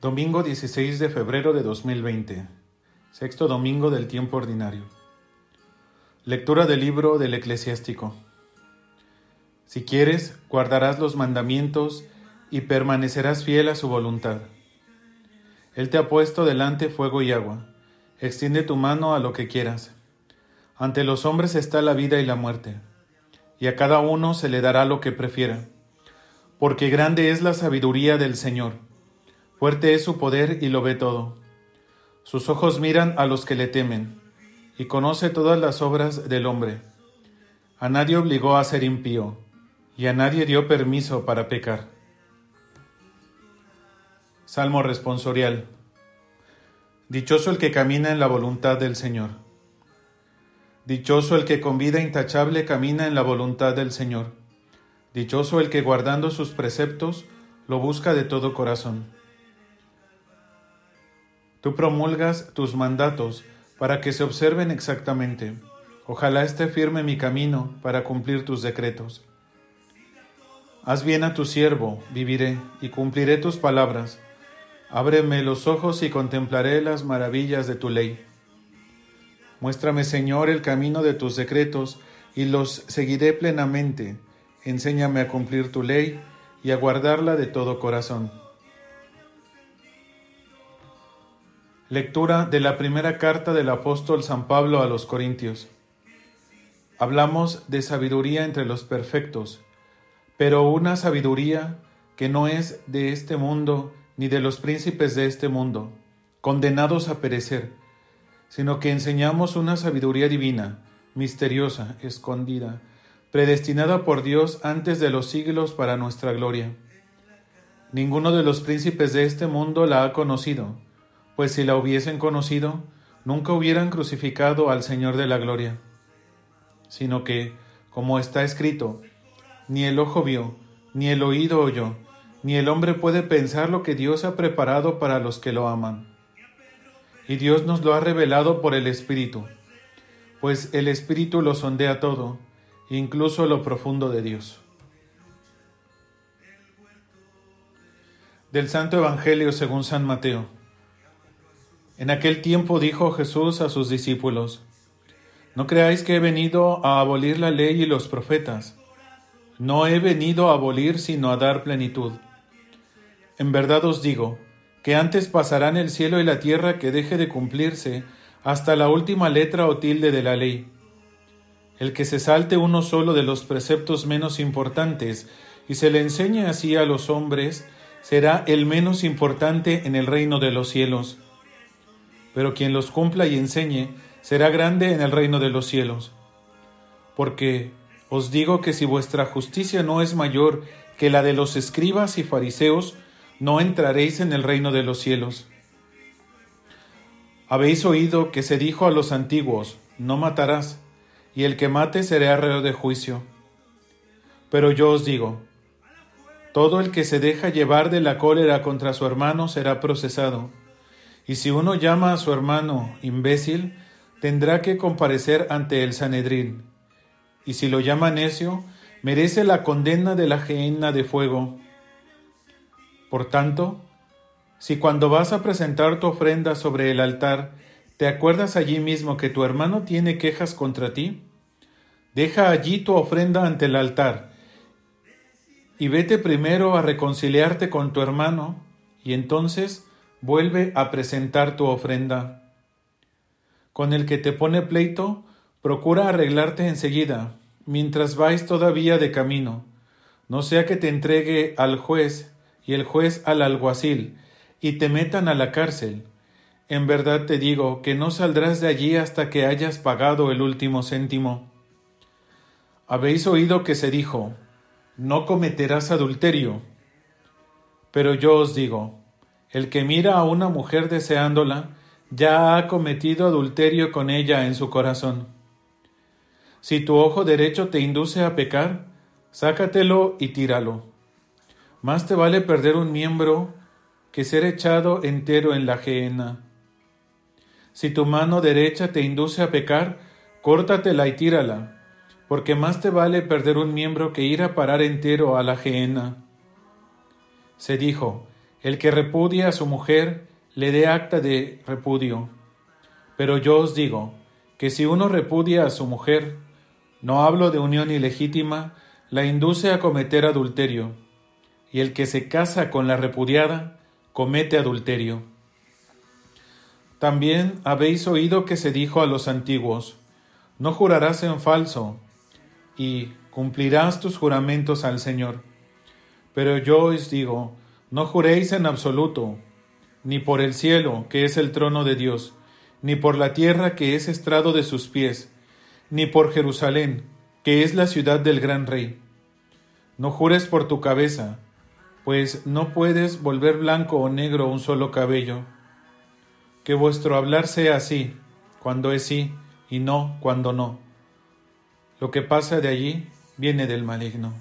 Domingo 16 de febrero de 2020. Sexto domingo del tiempo ordinario. Lectura del libro del eclesiástico. Si quieres, guardarás los mandamientos y permanecerás fiel a su voluntad. Él te ha puesto delante fuego y agua. Extiende tu mano a lo que quieras. Ante los hombres está la vida y la muerte, y a cada uno se le dará lo que prefiera. Porque grande es la sabiduría del Señor Fuerte es su poder y lo ve todo. Sus ojos miran a los que le temen, y conoce todas las obras del hombre. A nadie obligó a ser impío, y a nadie dio permiso para pecar. Salmo responsorial. Dichoso el que camina en la voluntad del Señor. Dichoso el que con vida intachable camina en la voluntad del Señor. Dichoso el que guardando sus preceptos lo busca de todo corazón. Tú promulgas tus mandatos para que se observen exactamente. Ojalá esté firme mi camino para cumplir tus decretos. Haz bien a tu siervo, viviré, y cumpliré tus palabras. Ábreme los ojos y contemplaré las maravillas de tu ley. Muéstrame, Señor, el camino de tus decretos, y los seguiré plenamente. Enséñame a cumplir tu ley y a guardarla de todo corazón. Lectura de la primera carta del apóstol San Pablo a los Corintios. Hablamos de sabiduría entre los perfectos, pero una sabiduría que no es de este mundo ni de los príncipes de este mundo, condenados a perecer, sino que enseñamos una sabiduría divina, misteriosa, escondida, predestinada por Dios antes de los siglos para nuestra gloria. Ninguno de los príncipes de este mundo la ha conocido, pues si la hubiesen conocido, nunca hubieran crucificado al Señor de la Gloria, sino que, como está escrito, ni el ojo vio, ni el oído oyó, ni el hombre puede pensar lo que Dios ha preparado para los que lo aman. Y Dios nos lo ha revelado por el Espíritu, pues el Espíritu lo sondea todo, incluso lo profundo de Dios. Del Santo Evangelio según San Mateo. En aquel tiempo dijo Jesús a sus discípulos, No creáis que he venido a abolir la ley y los profetas. No he venido a abolir, sino a dar plenitud. En verdad os digo, que antes pasarán el cielo y la tierra que deje de cumplirse hasta la última letra o tilde de la ley. El que se salte uno solo de los preceptos menos importantes y se le enseñe así a los hombres, será el menos importante en el reino de los cielos pero quien los cumpla y enseñe será grande en el reino de los cielos. Porque os digo que si vuestra justicia no es mayor que la de los escribas y fariseos, no entraréis en el reino de los cielos. Habéis oído que se dijo a los antiguos, no matarás, y el que mate será reo de juicio. Pero yo os digo, todo el que se deja llevar de la cólera contra su hermano será procesado y si uno llama a su hermano imbécil, tendrá que comparecer ante el Sanedrín. Y si lo llama necio, merece la condena de la gehenna de fuego. Por tanto, si cuando vas a presentar tu ofrenda sobre el altar, te acuerdas allí mismo que tu hermano tiene quejas contra ti, deja allí tu ofrenda ante el altar y vete primero a reconciliarte con tu hermano, y entonces vuelve a presentar tu ofrenda. Con el que te pone pleito, procura arreglarte enseguida, mientras vais todavía de camino, no sea que te entregue al juez y el juez al alguacil, y te metan a la cárcel. En verdad te digo que no saldrás de allí hasta que hayas pagado el último céntimo. Habéis oído que se dijo, no cometerás adulterio. Pero yo os digo, el que mira a una mujer deseándola, ya ha cometido adulterio con ella en su corazón. Si tu ojo derecho te induce a pecar, sácatelo y tíralo. Más te vale perder un miembro que ser echado entero en la gehenna. Si tu mano derecha te induce a pecar, córtatela y tírala, porque más te vale perder un miembro que ir a parar entero a la gehenna. Se dijo, El que repudia a su mujer, le dé acta de repudio. Pero yo os digo que si uno repudia a su mujer, no hablo de unión ilegítima, la induce a cometer adulterio, y el que se casa con la repudiada, comete adulterio. También habéis oído que se dijo a los antiguos, no jurarás en falso, y cumplirás tus juramentos al Señor. Pero yo os digo, no juréis en absoluto, ni por el cielo, que es el trono de Dios, ni por la tierra, que es estrado de sus pies, ni por Jerusalén, que es la ciudad del gran rey. No jures por tu cabeza, pues no puedes volver blanco o negro un solo cabello. Que vuestro hablar sea así, cuando es sí, y no cuando no. Lo que pasa de allí viene del maligno.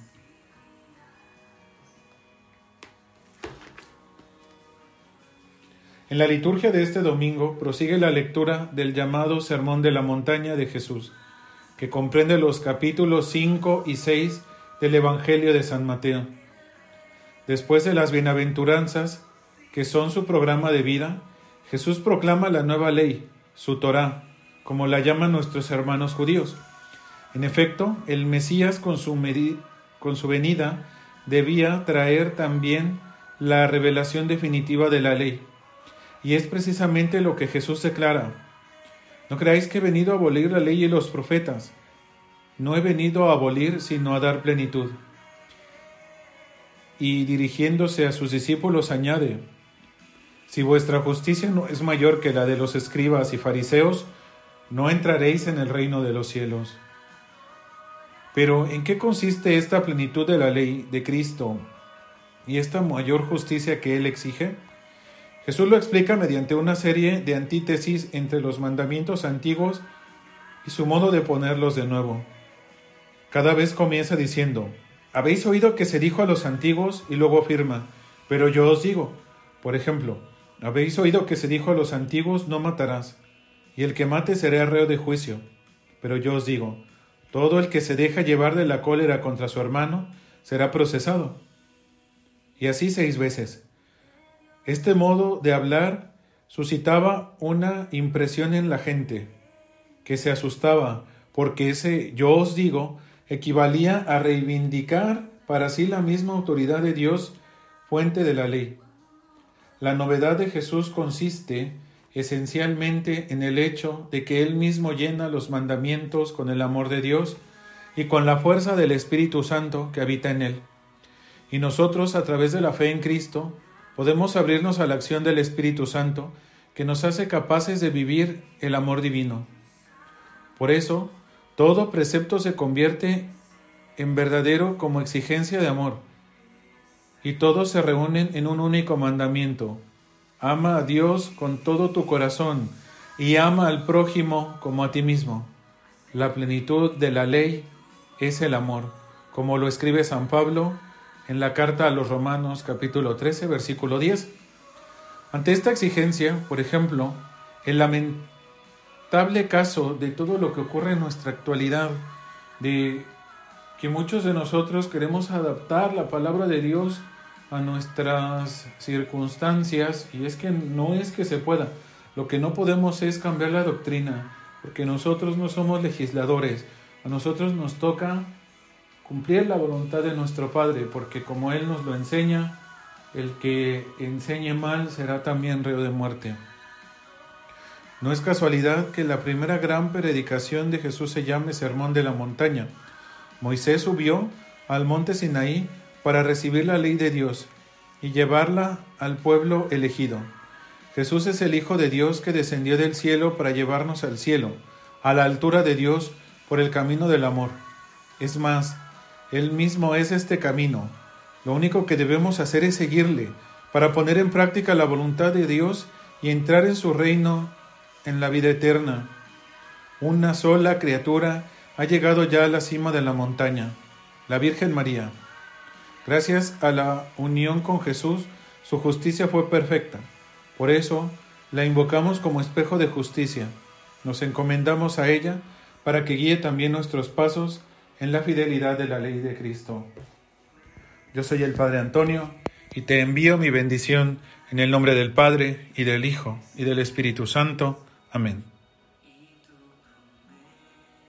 En la liturgia de este domingo prosigue la lectura del llamado Sermón de la Montaña de Jesús, que comprende los capítulos 5 y 6 del Evangelio de San Mateo. Después de las bienaventuranzas, que son su programa de vida, Jesús proclama la nueva ley, su Torá, como la llaman nuestros hermanos judíos. En efecto, el Mesías con su, con su venida debía traer también la revelación definitiva de la ley. Y es precisamente lo que Jesús declara. No creáis que he venido a abolir la ley y los profetas. No he venido a abolir, sino a dar plenitud. Y dirigiéndose a sus discípulos añade, Si vuestra justicia no es mayor que la de los escribas y fariseos, no entraréis en el reino de los cielos. Pero ¿en qué consiste esta plenitud de la ley de Cristo y esta mayor justicia que Él exige? Jesús lo explica mediante una serie de antítesis entre los mandamientos antiguos y su modo de ponerlos de nuevo. Cada vez comienza diciendo, habéis oído que se dijo a los antiguos y luego afirma, pero yo os digo, por ejemplo, habéis oído que se dijo a los antiguos, no matarás, y el que mate será reo de juicio, pero yo os digo, todo el que se deja llevar de la cólera contra su hermano será procesado. Y así seis veces. Este modo de hablar suscitaba una impresión en la gente, que se asustaba, porque ese yo os digo equivalía a reivindicar para sí la misma autoridad de Dios, fuente de la ley. La novedad de Jesús consiste esencialmente en el hecho de que Él mismo llena los mandamientos con el amor de Dios y con la fuerza del Espíritu Santo que habita en Él. Y nosotros, a través de la fe en Cristo, podemos abrirnos a la acción del Espíritu Santo que nos hace capaces de vivir el amor divino. Por eso, todo precepto se convierte en verdadero como exigencia de amor, y todos se reúnen en un único mandamiento, Ama a Dios con todo tu corazón y ama al prójimo como a ti mismo. La plenitud de la ley es el amor, como lo escribe San Pablo en la carta a los Romanos capítulo 13 versículo 10. Ante esta exigencia, por ejemplo, el lamentable caso de todo lo que ocurre en nuestra actualidad, de que muchos de nosotros queremos adaptar la palabra de Dios a nuestras circunstancias y es que no es que se pueda, lo que no podemos es cambiar la doctrina, porque nosotros no somos legisladores, a nosotros nos toca cumplir la voluntad de nuestro Padre, porque como Él nos lo enseña, el que enseñe mal será también reo de muerte. No es casualidad que la primera gran predicación de Jesús se llame Sermón de la Montaña. Moisés subió al monte Sinaí para recibir la ley de Dios y llevarla al pueblo elegido. Jesús es el Hijo de Dios que descendió del cielo para llevarnos al cielo, a la altura de Dios, por el camino del amor. Es más, Él mismo es este camino. Lo único que debemos hacer es seguirle, para poner en práctica la voluntad de Dios y entrar en su reino en la vida eterna. Una sola criatura ha llegado ya a la cima de la montaña, la Virgen María. Gracias a la unión con Jesús, su justicia fue perfecta. Por eso la invocamos como espejo de justicia. Nos encomendamos a ella para que guíe también nuestros pasos en la fidelidad de la ley de Cristo. Yo soy el Padre Antonio y te envío mi bendición en el nombre del Padre, y del Hijo, y del Espíritu Santo. Amén.